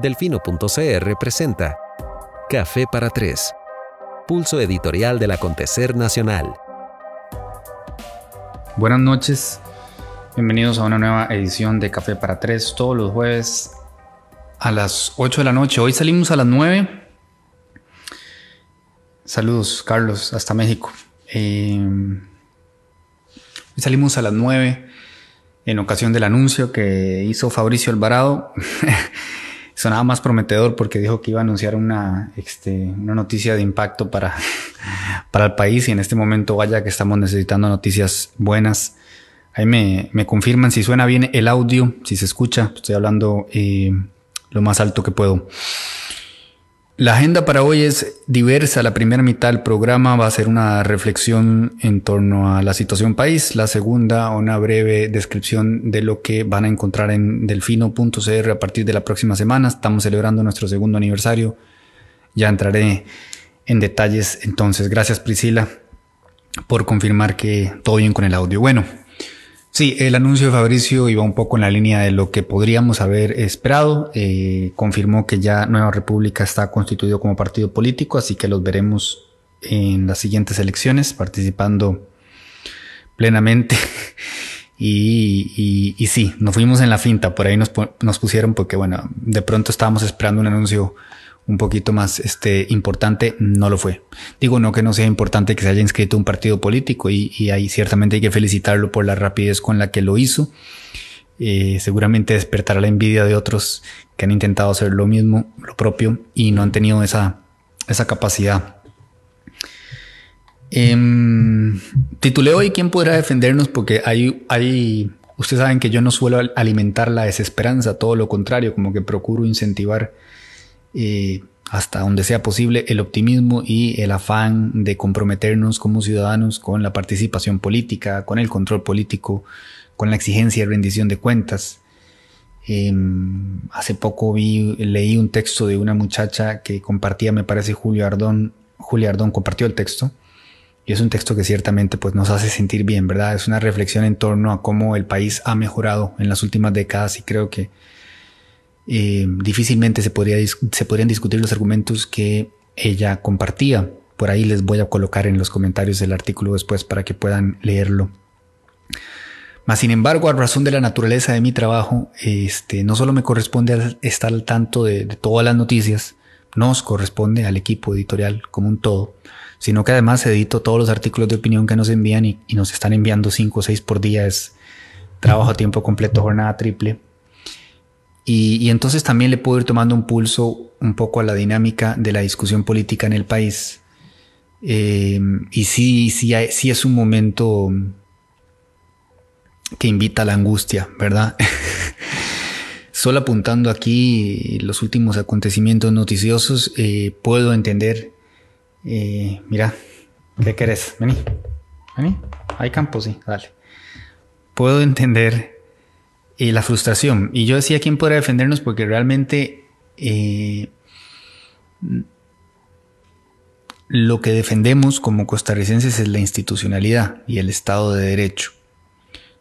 Delfino.cr presenta Café para Tres, pulso editorial del acontecer nacional. Buenas noches, bienvenidos a una nueva edición de Café para Tres, todos los jueves a las 8 de la noche. Hoy salimos a las 9. Saludos, Carlos, hasta México. Eh, hoy salimos a las 9 en ocasión del anuncio que hizo Fabricio Alvarado. sonaba más prometedor porque dijo que iba a anunciar una, este, una noticia de impacto para, para el país y en este momento vaya que estamos necesitando noticias buenas. Ahí me, me confirman si suena bien el audio, si se escucha, estoy hablando eh, lo más alto que puedo. La agenda para hoy es diversa. La primera mitad del programa va a ser una reflexión en torno a la situación país. La segunda, una breve descripción de lo que van a encontrar en delfino.cr a partir de la próxima semana. Estamos celebrando nuestro segundo aniversario. Ya entraré en detalles entonces. Gracias Priscila por confirmar que todo bien con el audio. Bueno, Sí, el anuncio de Fabricio iba un poco en la línea de lo que podríamos haber esperado. Eh, confirmó que ya Nueva República está constituido como partido político, así que los veremos en las siguientes elecciones participando plenamente. y, sí, nos fuimos en la finta, por ahí nos, nos pusieron porque bueno, de pronto estábamos esperando un anuncio un poquito más este, importante, no lo fue. Digo, no que no sea importante que se haya inscrito un partido político y, ahí ciertamente hay que felicitarlo por la rapidez con la que lo hizo. Eh, seguramente despertará la envidia de otros que han intentado hacer lo mismo, lo propio, y no han tenido esa, esa capacidad. Eh, titulé hoy ¿Quién podrá defendernos? Porque hay, hay, ustedes saben que yo no suelo alimentar la desesperanza, todo lo contrario, como que procuro incentivar eh, hasta donde sea posible el optimismo y el afán de comprometernos como ciudadanos con la participación política, con el control político, con la exigencia de rendición de cuentas. Em, hace poco vi, leí un texto de una muchacha que compartía, me parece Julio Ardón, Julio Ardón compartió el texto, y es un texto que ciertamente pues, nos hace sentir bien, ¿verdad? Es una reflexión en torno a cómo el país ha mejorado en las últimas décadas y creo que eh, difícilmente se, podría, se podrían discutir los argumentos que ella compartía. Por ahí les voy a colocar en los comentarios el artículo después para que puedan leerlo. Mas, sin embargo, a razón de la naturaleza de mi trabajo, este, no solo me corresponde estar al tanto de, todas las noticias, nos corresponde al equipo editorial como un todo, sino que además edito todos los artículos de opinión que nos envían y, y nos están enviando cinco o seis por día. Es trabajo a tiempo completo, jornada triple. Y, entonces también le puedo ir tomando un pulso un poco a la dinámica de la discusión política en el país. Eh, y sí, sí, sí es un momento que invita a la angustia, ¿verdad? Solo apuntando aquí los últimos acontecimientos noticiosos, eh, puedo entender. Eh, mira, ¿qué querés? Vení, vení. Hay campo, sí, dale. Puedo entender y la frustración. Y yo decía quién podrá defendernos porque realmente eh, lo que defendemos como costarricenses es la institucionalidad y el Estado de Derecho.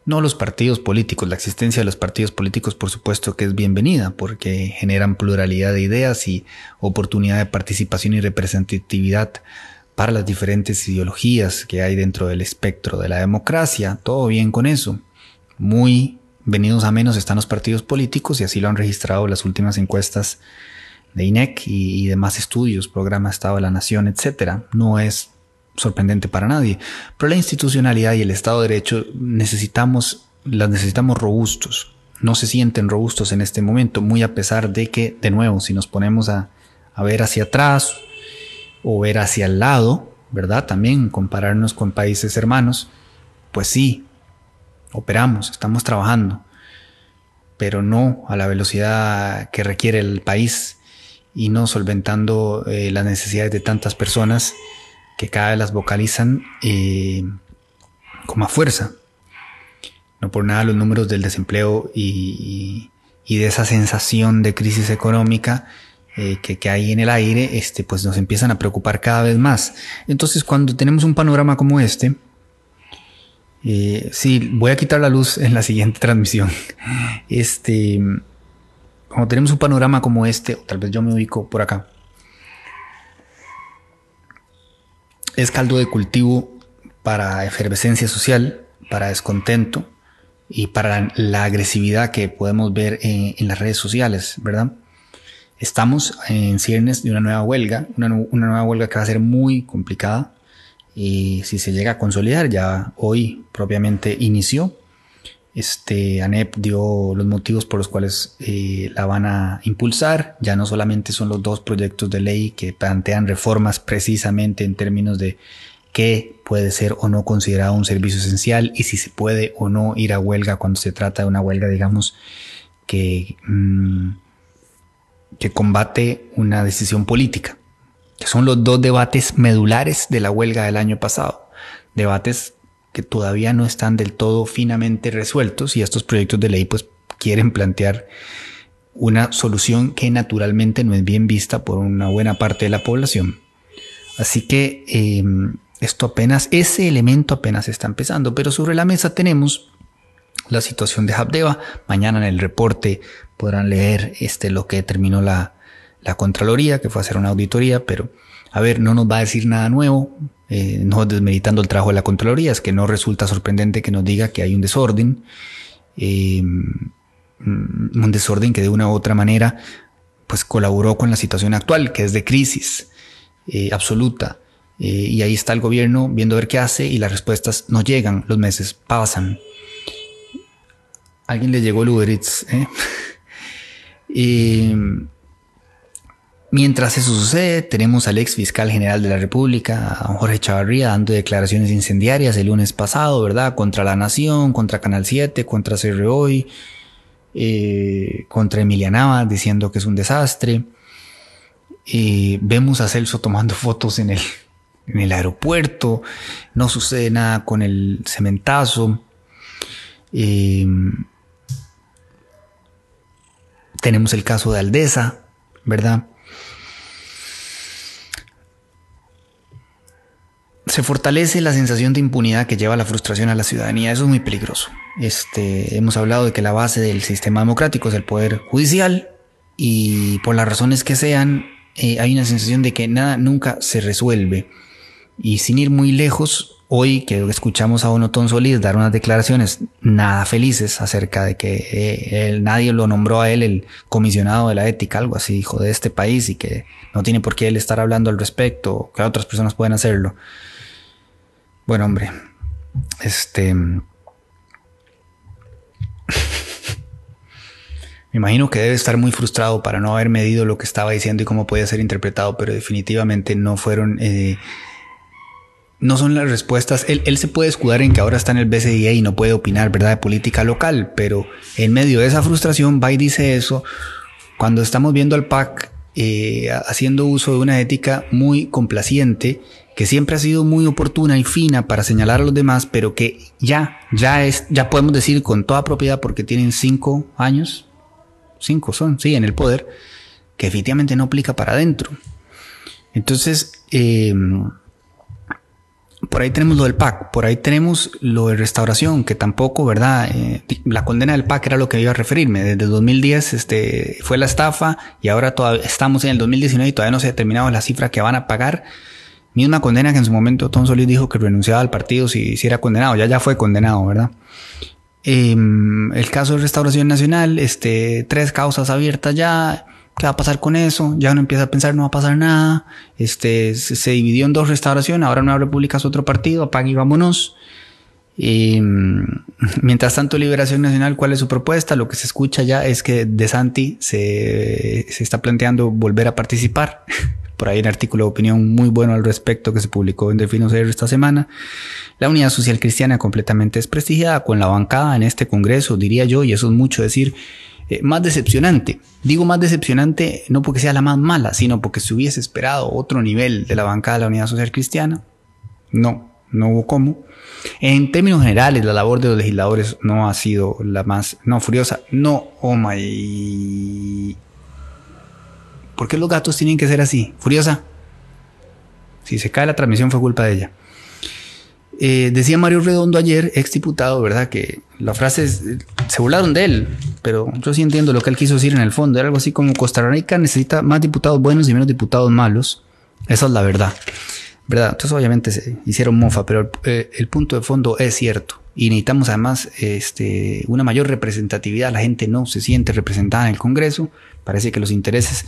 No los partidos políticos. La existencia de los partidos políticos, por supuesto, que es bienvenida porque generan pluralidad de ideas y oportunidad de participación y representatividad para las diferentes ideologías que hay dentro del espectro de la democracia. Todo bien con eso. Muy venidos a menos están los partidos políticos y así lo han registrado las últimas encuestas de INEC y, demás estudios, programa Estado de la Nación, etcétera. No es sorprendente para nadie, pero la institucionalidad y el Estado de Derecho necesitamos, las necesitamos robustos. No se sienten robustos en este momento, muy a pesar de que, de nuevo, si nos ponemos a, a ver hacia atrás o ver hacia el lado, ¿verdad? También compararnos con países hermanos, pues sí, operamos, estamos trabajando, pero no a la velocidad que requiere el país y no solventando eh, las necesidades de tantas personas que cada vez las vocalizan eh, con más fuerza. No por nada los números del desempleo y, de esa sensación de crisis económica eh, que, que, hay en el aire, este, pues nos empiezan a preocupar cada vez más. Entonces, cuando tenemos un panorama como este, eh, sí, voy a quitar la luz en la siguiente transmisión. Este, Cuando tenemos un panorama como este, o tal vez yo me ubico por acá, es caldo de cultivo para efervescencia social, para descontento y para la agresividad que podemos ver en, las redes sociales, ¿verdad? Estamos en ciernes de una nueva huelga, una, nueva huelga que va a ser muy complicada y si se llega a consolidar, ya hoy propiamente inició, este, ANEP dio los motivos por los cuales eh, la van a impulsar. Ya no solamente son los dos proyectos de ley que plantean reformas precisamente en términos de qué puede ser o no considerado un servicio esencial y si se puede o no ir a huelga cuando se trata de una huelga, digamos, que, mm, que combate una decisión política. Que son los dos debates medulares de la huelga del año pasado. Debates que todavía no están del todo finamente resueltos y estos proyectos de ley pues quieren plantear una solución que naturalmente no es bien vista por una buena parte de la población. Así que em, esto apenas, ese elemento apenas está empezando, pero sobre la mesa tenemos la situación de Habdeba. Mañana en el reporte podrán leer este, lo que determinó la, la Contraloría, que fue a hacer una auditoría, pero a ver, no nos va a decir nada nuevo, eh, no desmeritando el trabajo de la Contraloría, es que no resulta sorprendente que nos diga que hay un desorden, eh, un desorden que de una u otra manera pues colaboró con la situación actual, que es de crisis eh, absoluta. y ahí está el gobierno viendo a ver qué hace y las respuestas no llegan, los meses pasan. Alguien le llegó el Eats. Mientras eso sucede, tenemos al ex fiscal general de la República, Jorge Chavarría, dando declaraciones incendiarias el lunes pasado, ¿verdad? Contra la Nación, contra Canal 7, contra CR eh, contra Emilia Nava, diciendo que es un desastre. Eh, vemos a Celso tomando fotos en el, en el aeropuerto, no sucede nada con el cementazo. Eh, tenemos el caso de Aldesa, ¿verdad? Se fortalece la sensación de impunidad que lleva la frustración a la ciudadanía. Eso es muy peligroso. Este, hemos hablado de que la base del sistema democrático es el poder judicial y por las razones que sean, eh, hay una sensación de que nada nunca se resuelve. Y sin ir muy lejos, hoy que escuchamos a Onotón Solís dar unas declaraciones nada felices acerca de que eh, nadie lo nombró a él el comisionado de la ética, algo así, hijo de este país, y que no tiene por qué él estar hablando al respecto, que otras personas pueden hacerlo. Bueno, hombre, este... Me imagino que debe estar muy frustrado para no haber medido lo que estaba diciendo y cómo podía ser interpretado, pero definitivamente no fueron... Eh, no son las respuestas. Él, se puede escudar en que ahora está en el BCIA y no puede opinar, ¿verdad?, de política local, pero en medio de esa frustración va dice eso. Cuando estamos viendo al PAC eh, haciendo uso de una ética muy complaciente que siempre ha sido muy oportuna y fina para señalar a los demás, pero que ya, ya es, ya podemos decir con toda propiedad porque tienen cinco años, cinco son, sí, en el poder, que efectivamente no aplica para adentro. Entonces, eh, por ahí tenemos lo del PAC, por ahí tenemos lo de restauración, que tampoco, ¿verdad? Eh, la condena del PAC era lo que iba a referirme. Desde 2010 este, fue la estafa y ahora estamos en el 2019 y todavía no se ha determinado la cifra que van a pagar. Misma condena que en su momento Tom Solís dijo que renunciaba al partido si, si era condenado. Ya ya fue condenado, ¿verdad? Em, el caso de Restauración Nacional, este, tres causas abiertas ya ¿Qué va a pasar con eso? Ya uno empieza a pensar, no va a pasar nada. Este, se, dividió en dos restauraciones, ahora Nueva República es otro partido, apague y vámonos. Mm, mientras tanto, Liberación Nacional, ¿cuál es su propuesta? Lo que se escucha ya es que De Santi se, se está planteando volver a participar. Por ahí un artículo de opinión muy bueno al respecto que se publicó en Delfino esta semana. La Unidad Social Cristiana completamente desprestigiada con la bancada en este Congreso, diría yo, y eso es mucho decir, eh, más decepcionante. Digo más decepcionante no porque sea la más mala, sino porque se hubiese esperado otro nivel de la bancada de la Unidad Social Cristiana. No, no hubo cómo. En términos generales, la labor de los legisladores no ha sido la más, no, furiosa. No, oh my. ¿Por qué los gatos tienen que ser así? Furiosa. Si se cae la transmisión fue culpa de ella. Eh, decía Mario Redondo ayer, ex diputado, ¿verdad? Que la frase se burlaron de él, pero yo sí entiendo lo que él quiso decir en el fondo. Era algo así como Costa Rica necesita más diputados buenos y menos diputados malos. Esa es la verdad. ¿Verdad? Entonces obviamente se hicieron mofa, pero eh, el punto de fondo es cierto. Y necesitamos además este, una mayor representatividad. La gente no se siente representada en el Congreso. Parece que los intereses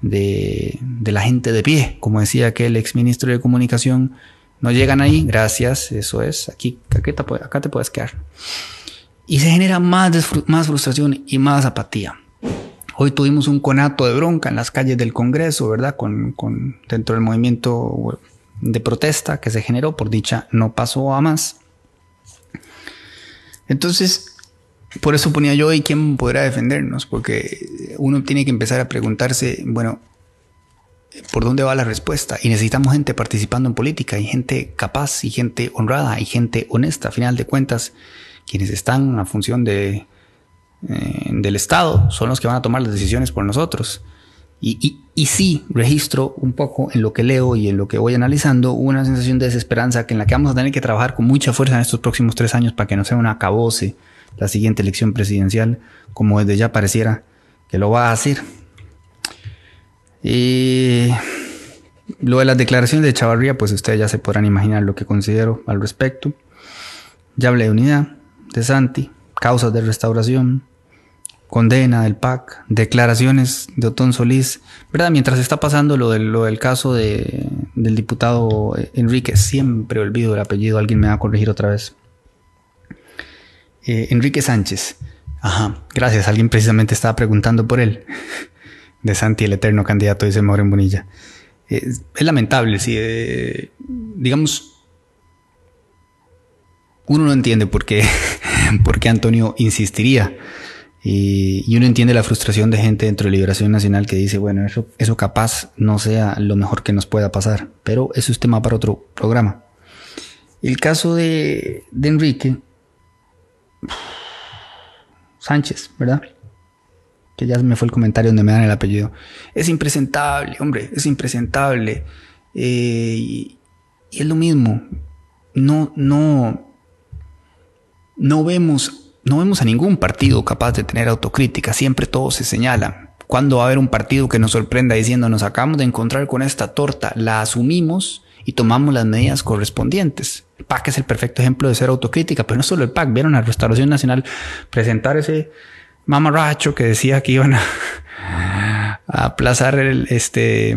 de, de la gente de pie, como decía aquel ex ministro de Comunicación, no llegan ahí, gracias, eso es, aquí, acá te puedes quedar. Y se genera más, más frustración y más apatía. Hoy tuvimos un conato de bronca en las calles del Congreso, ¿verdad? Con, con, dentro del movimiento de protesta que se generó, por dicha, no pasó a más. Entonces, por eso ponía yo, ¿y quién podrá defendernos? Porque uno tiene que empezar a preguntarse, bueno, por dónde va la respuesta. Y necesitamos gente participando en política, y gente capaz, y gente honrada, y gente honesta. A final de cuentas, quienes están a función de, eh, del Estado son los que van a tomar las decisiones por nosotros. Y, y, sí, registro un poco en lo que leo y en lo que voy analizando una sensación de desesperanza que en la que vamos a tener que trabajar con mucha fuerza en estos próximos tres años para que no sea una acabose la siguiente elección presidencial, como desde ya pareciera que lo va a hacer. Y lo de las declaraciones de Chavarría, pues ustedes ya se podrán imaginar lo que considero al respecto. Ya hablé de unidad, de Santi, causas de restauración, condena del PAC, declaraciones de Otón Solís, ¿verdad? Mientras está pasando lo del, lo del caso de, del diputado Enrique, siempre olvido el apellido, alguien me va a corregir otra vez. Eh, Enrique Sánchez. Ajá, gracias, alguien precisamente estaba preguntando por él de Santi, el eterno candidato, dice Maureen Bonilla. es lamentable, sí. Eh, digamos, uno no entiende por qué, por qué Antonio insistiría. Y, uno entiende la frustración de gente dentro de Liberación Nacional que dice, bueno, eso, eso capaz no sea lo mejor que nos pueda pasar. Pero eso es tema para otro programa. El caso de, Enrique Sánchez, ¿verdad? que ya me fue el comentario donde me dan el apellido. Es impresentable, hombre, es impresentable. Eh, y, es lo mismo. No, no, no vemos, no vemos a ningún partido capaz de tener autocrítica. Siempre todos se señalan. Cuando va a haber un partido que nos sorprenda diciendo nos acabamos de encontrar con esta torta, la asumimos y tomamos las medidas correspondientes. El PAC es el perfecto ejemplo de ser autocrítica, pero no solo el PAC. Vieron a Restauración Nacional presentar ese mamarracho que decía que iban a, aplazar el, este,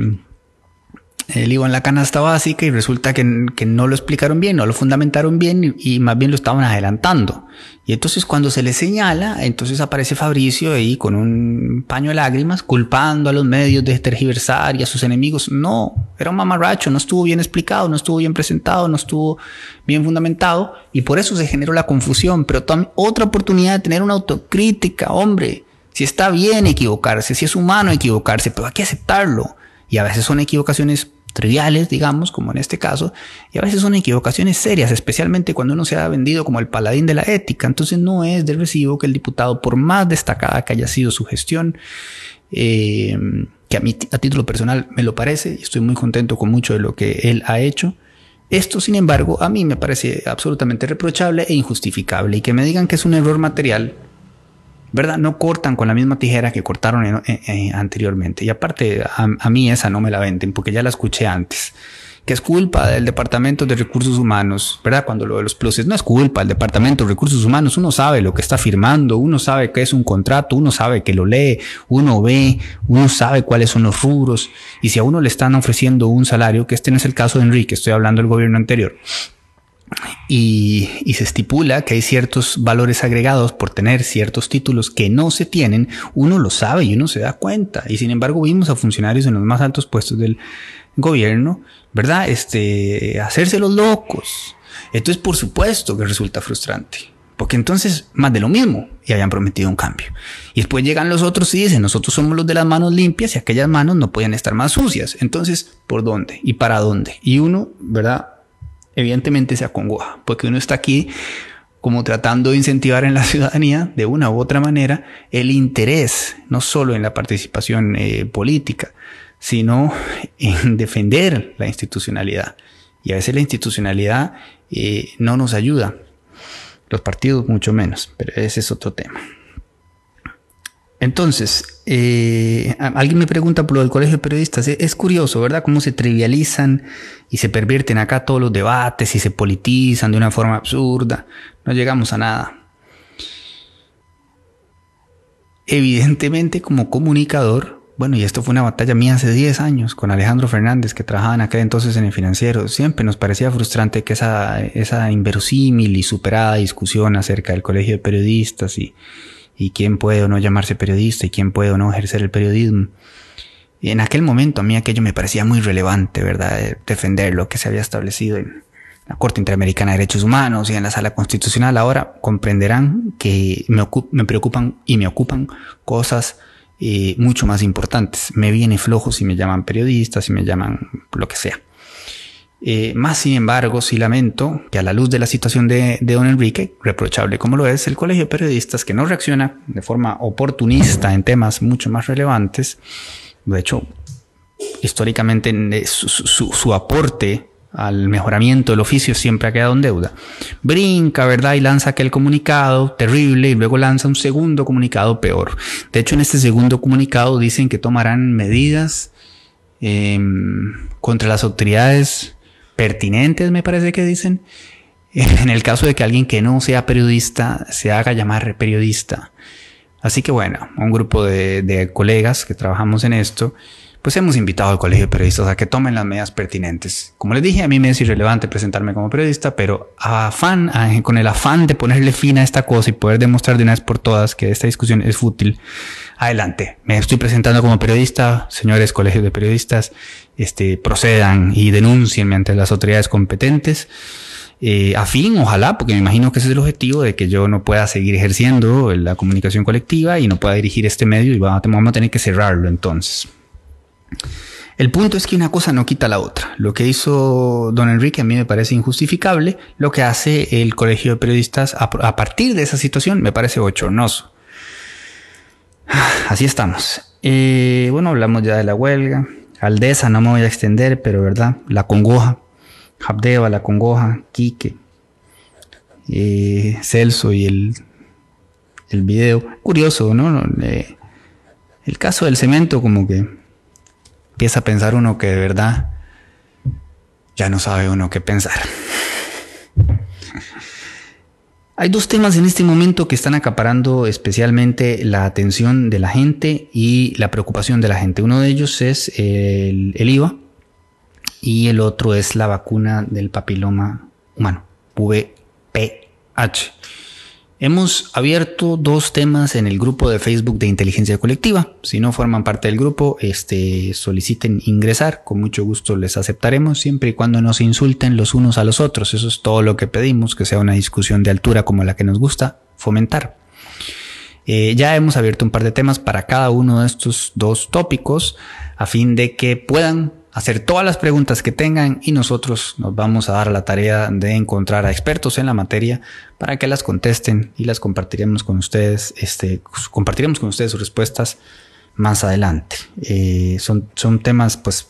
el IVA en la canasta básica y resulta que, no lo explicaron bien, no lo fundamentaron bien y, más bien lo estaban adelantando. Y entonces cuando se le señala, entonces aparece Fabricio ahí con un paño de lágrimas culpando a los medios de tergiversar y a sus enemigos. No, era un mamarracho, no estuvo bien explicado, no estuvo bien presentado, no estuvo bien fundamentado y por eso se generó la confusión. Pero otra oportunidad de tener una autocrítica, hombre. Si está bien equivocarse, si es humano equivocarse, pero hay que aceptarlo. Y a veces son equivocaciones triviales, digamos, como en este caso, y a veces son equivocaciones serias, especialmente cuando uno se ha vendido como el paladín de la ética. Entonces no es de recibo que el diputado, por más destacada que haya sido su gestión, eh, que a mí a título personal me lo parece, y estoy muy contento con mucho de lo que él ha hecho, esto, sin embargo, a mí me parece absolutamente reprochable e injustificable, y que me digan que es un error material, ¿verdad? No cortan con la misma tijera que cortaron anteriormente. Y aparte, a, mí esa no me la venden porque ya la escuché antes. Que es culpa del Departamento de Recursos Humanos, ¿verdad? Cuando lo de los pluses no es culpa del Departamento de Recursos Humanos. Uno sabe lo que está firmando, uno sabe que es un contrato, uno sabe que lo lee, uno ve, uno sabe cuáles son los rubros. Y si a uno le están ofreciendo un salario, que este no es el caso de Enrique, estoy hablando del gobierno anterior, y, se estipula que hay ciertos valores agregados por tener ciertos títulos que no se tienen, uno lo sabe y uno se da cuenta. Y sin embargo vimos a funcionarios en los más altos puestos del gobierno, ¿verdad? Este, hacerse los locos. Entonces, por supuesto que resulta frustrante. Porque entonces, más de lo mismo, y habían prometido un cambio. Y después llegan los otros y dicen, nosotros somos los de las manos limpias y aquellas manos no podían estar más sucias. Entonces, ¿por dónde? ¿Y para dónde? Y uno, ¿verdad? Evidentemente se acongoja, porque uno está aquí como tratando de incentivar en la ciudadanía, de una u otra manera, el interés, no solo en la participación eh, política, sino en defender la institucionalidad. Y a veces la institucionalidad eh, no nos ayuda. Los partidos mucho menos, pero ese es otro tema. Entonces, eh, alguien me pregunta por lo del colegio de periodistas. Es, curioso, ¿verdad? Cómo se trivializan y se pervierten acá todos los debates y se politizan de una forma absurda. No llegamos a nada. Evidentemente, como comunicador, bueno, y esto fue una batalla mía hace 10 años con Alejandro Fernández, que trabajaba en aquel entonces en el financiero. Siempre nos parecía frustrante que esa, esa inverosímil y superada discusión acerca del colegio de periodistas y y quién puede o no llamarse periodista y quién puede o no ejercer el periodismo. Y en aquel momento a mí aquello me parecía muy relevante, ¿verdad? Defender lo que se había establecido en la Corte Interamericana de Derechos Humanos y en la Sala Constitucional. Ahora comprenderán que me, me preocupan y me ocupan cosas eh, mucho más importantes. Me viene flojo si me llaman periodista, si me llaman lo que sea. Eh, más sin embargo, sí lamento que a la luz de la situación de, don Enrique, reprochable como lo es, el Colegio de Periodistas que no reacciona de forma oportunista en temas mucho más relevantes, de hecho, históricamente su, aporte al mejoramiento del oficio siempre ha quedado en deuda. Brinca, ¿verdad? Y lanza aquel comunicado terrible y luego lanza un segundo comunicado peor. De hecho, en este segundo comunicado dicen que tomarán medidas em, contra las autoridades pertinentes, me parece que dicen, en el caso de que alguien que no sea periodista se haga llamar periodista. Así que bueno, un grupo de, colegas que trabajamos en esto, pues hemos invitado al Colegio de Periodistas a que tomen las medidas pertinentes. Como les dije, a mí me es irrelevante presentarme como periodista, pero afán, con el afán de ponerle fin a esta cosa y poder demostrar de una vez por todas que esta discusión es fútil, adelante. Me estoy presentando como periodista, señores colegios de periodistas, este, procedan y denuncienme ante las autoridades competentes. Eh, a fin, ojalá, porque me imagino que ese es el objetivo de que yo no pueda seguir ejerciendo la comunicación colectiva y no pueda dirigir este medio y vamos a tener que cerrarlo entonces. El punto es que una cosa no quita la otra. Lo que hizo don Enrique a mí me parece injustificable. Lo que hace el Colegio de Periodistas a, partir de esa situación me parece bochornoso. Así estamos. Eh, bueno, hablamos ya de la huelga. Aldesa no me voy a extender, pero verdad, la congoja, Habdeba, la congoja, Quique, eh, Celso y el, el video. Curioso, ¿no? Eh, el caso del cemento como que empieza a pensar uno que de verdad ya no sabe uno qué pensar. Hay dos temas en este momento que están acaparando especialmente la atención de la gente y la preocupación de la gente. Uno de ellos es el, IVA y el otro es la vacuna del papiloma humano, VPH. Hemos abierto dos temas en el grupo de Facebook de Inteligencia Colectiva. Si no forman parte del grupo, este, soliciten ingresar. Con mucho gusto les aceptaremos, siempre y cuando no se insulten los unos a los otros. Eso es todo lo que pedimos, que sea una discusión de altura como la que nos gusta fomentar. Eh, ya hemos abierto un par de temas para cada uno de estos dos tópicos a fin de que puedan hacer todas las preguntas que tengan y nosotros nos vamos a dar la tarea de encontrar a expertos en la materia para que las contesten y las compartiremos con ustedes, este, compartiremos con ustedes sus respuestas más adelante. Eh, son, son temas, pues,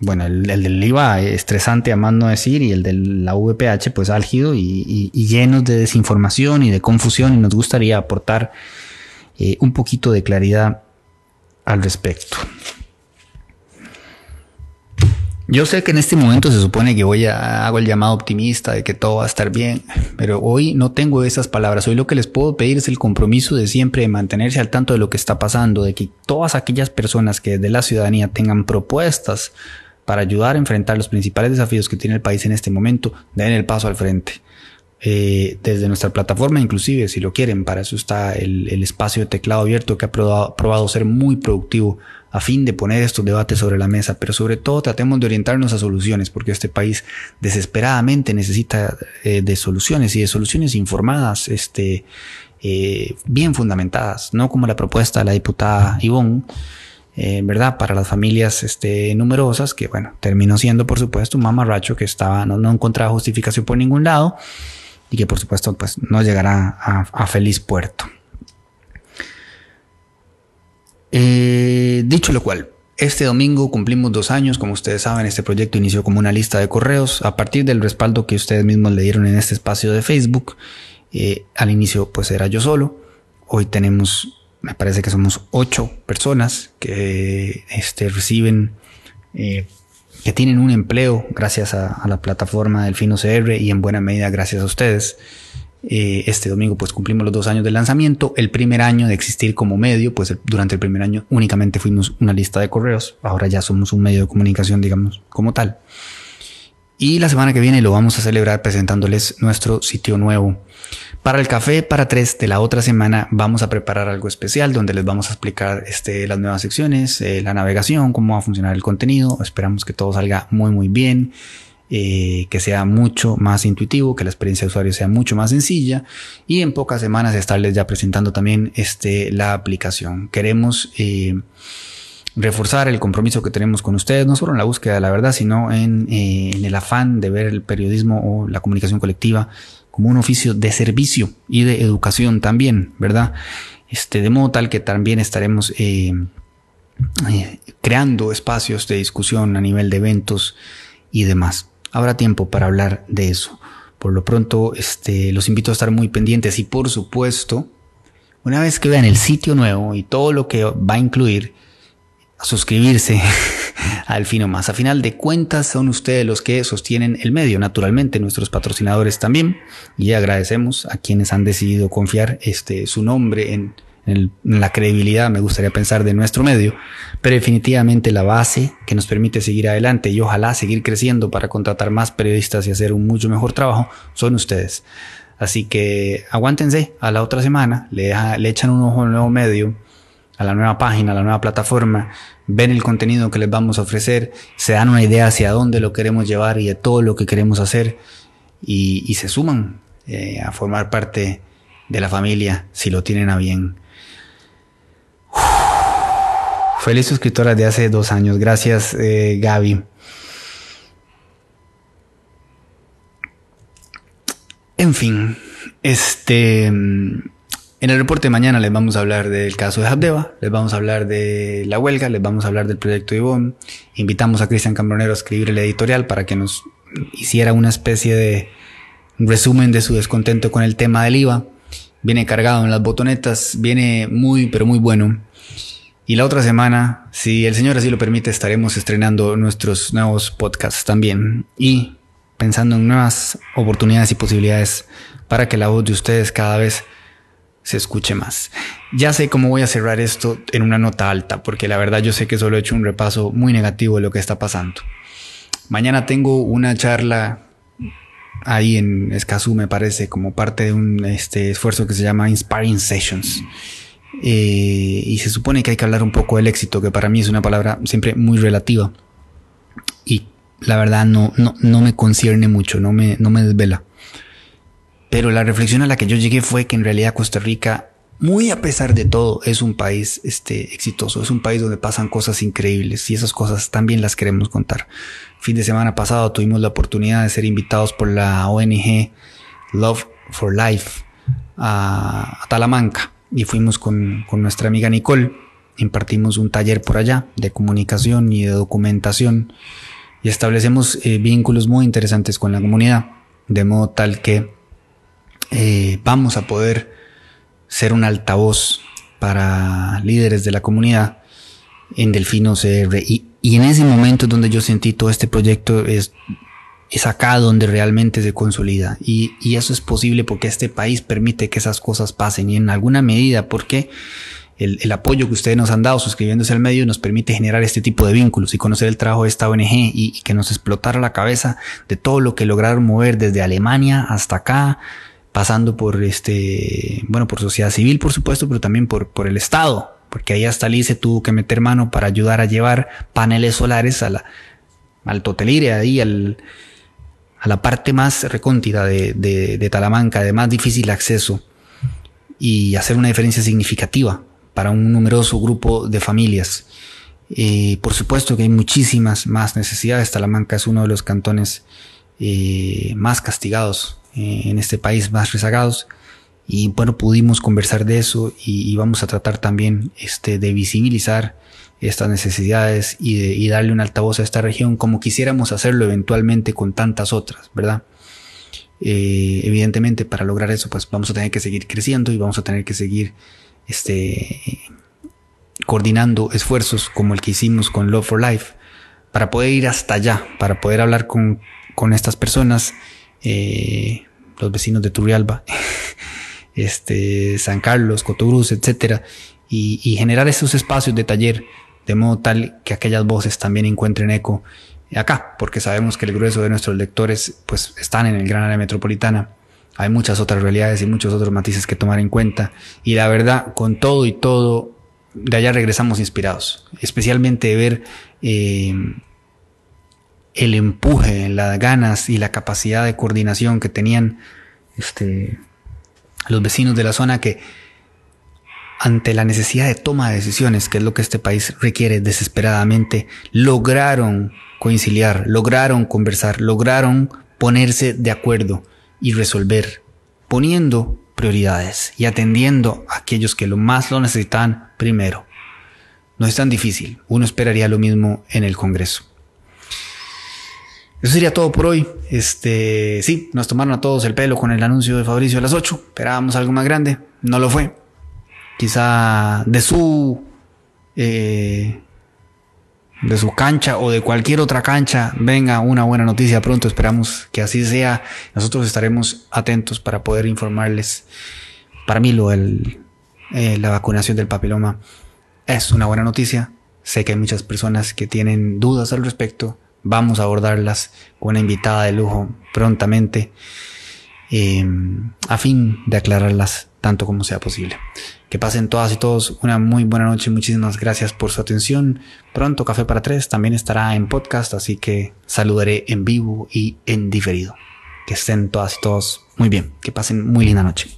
bueno, el, del IVA estresante a más no decir y el de la VPH, pues álgido y, llenos de desinformación y de confusión y nos gustaría aportar eh, un poquito de claridad al respecto. Yo sé que en este momento se supone que voy a hago el llamado optimista de que todo va a estar bien, pero hoy no tengo esas palabras. Hoy lo que les puedo pedir es el compromiso de siempre de mantenerse al tanto de lo que está pasando, de que todas aquellas personas que desde la ciudadanía tengan propuestas para ayudar a enfrentar los principales desafíos que tiene el país en este momento, den el paso al frente. Eh, desde nuestra plataforma, inclusive, si lo quieren, para eso está el, espacio de teclado abierto que ha probado ser muy productivo a fin de poner estos debates sobre la mesa, pero sobre todo tratemos de orientarnos a soluciones, porque este país desesperadamente necesita eh, de soluciones y de soluciones informadas, este, eh, bien fundamentadas, no como la propuesta de la diputada Ivonne. Eh, ¿verdad? Para las familias este, numerosas, que bueno, terminó siendo por supuesto un mamarracho que estaba, no, no encontraba justificación por ningún lado y que por supuesto pues no llegará a feliz puerto. Eh, dicho lo cual, Este domingo cumplimos dos años, como ustedes saben, este proyecto inició como una lista de correos a partir del respaldo que ustedes mismos le dieron en este espacio de Facebook. Eh, al inicio pues era yo solo, hoy tenemos, me parece que somos ocho personas que este, reciben, eh, que tienen un empleo gracias a, a la plataforma del Fino CR y en buena medida gracias a ustedes. Eh, este domingo pues cumplimos los dos años del lanzamiento. El primer año de existir como medio, pues durante el primer año únicamente fuimos una lista de correos. Ahora ya somos un medio de comunicación, digamos, como tal. Y la semana que viene lo vamos a celebrar presentándoles nuestro sitio nuevo. Para el café para tres de la otra semana vamos a preparar algo especial donde les vamos a explicar este, las nuevas secciones, eh, la navegación, cómo va a funcionar el contenido. Esperamos que todo salga muy muy bien. Eh, que sea mucho más intuitivo, que la experiencia de usuario sea mucho más sencilla y en pocas semanas estarles ya presentando también este, la aplicación. Queremos eh, reforzar el compromiso que tenemos con ustedes, no solo en la búsqueda de la verdad, sino en, eh, en el afán de ver el periodismo o la comunicación colectiva como un oficio de servicio y de educación también, ¿verdad? Este, de modo tal que también estaremos creando espacios de discusión a nivel de eventos y demás habrá tiempo para hablar de eso. Por lo pronto, este, los invito a estar muy pendientes y por supuesto, una vez que vean el sitio nuevo y todo lo que va a incluir, a suscribirse al Fino Más. A final de cuentas, son ustedes los que sostienen el medio, naturalmente, nuestros patrocinadores también. Y agradecemos a quienes han decidido confiar este, su nombre en en, la credibilidad, me gustaría pensar, de nuestro medio, pero definitivamente la base que nos permite seguir adelante y ojalá seguir creciendo para contratar más periodistas y hacer un mucho mejor trabajo son ustedes. Así que aguántense a la otra semana, le, echan un ojo al nuevo medio, a la nueva página, a la nueva plataforma, ven el contenido que les vamos a ofrecer, se dan una idea hacia dónde lo queremos llevar y de todo lo que queremos hacer y, se suman eh, a formar parte de la familia si lo tienen a bien. Feliz suscriptora de hace dos años. Gracias, eh, Gaby. En fin, este. En el reporte de mañana les vamos a hablar del caso de Habdeba, les vamos a hablar de la huelga, les vamos a hablar del proyecto Ivonne. Invitamos a Cristian Cambronero a escribir el editorial para que nos hiciera una especie de resumen de su descontento con el tema del IVA. Viene cargado en las botonetas, viene muy, pero muy bueno. Y la otra semana, si el Señor así lo permite, estaremos estrenando nuestros nuevos podcasts también y pensando en nuevas oportunidades y posibilidades para que la voz de ustedes cada vez se escuche más. Ya sé cómo voy a cerrar esto en una nota alta, porque la verdad yo sé que solo he hecho un repaso muy negativo de lo que está pasando. Mañana tengo una charla ahí en Escazú, me parece, como parte de un este, esfuerzo que se llama Inspiring Sessions. Eh, y se supone que hay que hablar un poco del éxito, que para mí es una palabra siempre muy relativa. Y la verdad no, no, no me concierne mucho, no me, no me desvela. Pero la reflexión a la que yo llegué fue que en realidad Costa Rica, muy a pesar de todo, es un país este, exitoso, es un país donde pasan cosas increíbles y esas cosas también las queremos contar. Fin de semana pasado tuvimos la oportunidad de ser invitados por la ONG Love for Life a, a Talamanca y fuimos con, nuestra amiga Nicole. Impartimos un taller por allá de comunicación y de documentación y establecemos eh, vínculos muy interesantes con la comunidad, de modo tal que eh, vamos a poder ser un altavoz para líderes de la comunidad en Delfino CR. Y, y en ese momento donde yo sentí todo este proyecto es es acá donde realmente se consolida. Y, eso es posible porque este país permite que esas cosas pasen. Y en alguna medida porque el, apoyo que ustedes nos han dado suscribiéndose al medio nos permite generar este tipo de vínculos y conocer el trabajo de esta ONG y, que nos explotara la cabeza de todo lo que lograron mover desde Alemania hasta acá, pasando por este, bueno, por sociedad civil, por supuesto, pero también por, por el Estado, porque ahí hasta se tuvo que meter mano para ayudar a llevar paneles solares a la, al Totelire, ahí al, a la parte más recóndita de, Talamanca, de más difícil acceso, y hacer una diferencia significativa para un numeroso grupo de familias. Eh, por supuesto que hay muchísimas más necesidades. Talamanca es uno de los cantones eh, más castigados eh, en este país, más rezagados. Y bueno, pudimos conversar de eso y, vamos a tratar también este, de visibilizar estas necesidades y, de, y darle un altavoz a esta región como quisiéramos hacerlo eventualmente con tantas otras, ¿verdad? Eh, evidentemente para lograr eso pues vamos a tener que seguir creciendo y vamos a tener que seguir este, coordinando esfuerzos como el que hicimos con Love for Life para poder ir hasta allá, para poder hablar con, con estas personas, eh, los vecinos de Turrialba, este, San Carlos, Cotobruz, etcétera, y, generar esos espacios de taller de modo tal que aquellas voces también encuentren eco acá, porque sabemos que el grueso de nuestros lectores pues están en el gran área metropolitana. Hay muchas otras realidades y muchos otros matices que tomar en cuenta. Y la verdad, con todo y todo, de allá regresamos inspirados. Especialmente de ver eh, el empuje, las ganas y la capacidad de coordinación que tenían este, los vecinos de la zona que ante la necesidad de toma de decisiones, que es lo que este país requiere desesperadamente, lograron conciliar, lograron conversar, lograron ponerse de acuerdo y resolver, poniendo prioridades y atendiendo a aquellos que lo más lo necesitan primero. No es tan difícil, uno esperaría lo mismo en el Congreso. Eso sería todo por hoy. Este, sí, nos tomaron a todos el pelo con el anuncio de Fabricio a las 8. Esperábamos algo más grande, no lo fue. Quizá de su eh, de su cancha o de cualquier otra cancha venga una buena noticia pronto. Esperamos que así sea. Nosotros estaremos atentos para poder informarles. Para mí lo del, eh, la vacunación del papiloma es una buena noticia. Sé que hay muchas personas que tienen dudas al respecto. Vamos a abordarlas con una invitada de lujo prontamente eh, a fin de aclararlas tanto como sea posible. Que pasen todas y todos una muy buena noche. Muchísimas gracias por su atención. Pronto Café para Tres también estará en podcast, así que saludaré en vivo y en diferido. Que estén todas y todos muy bien. Que pasen muy linda noche.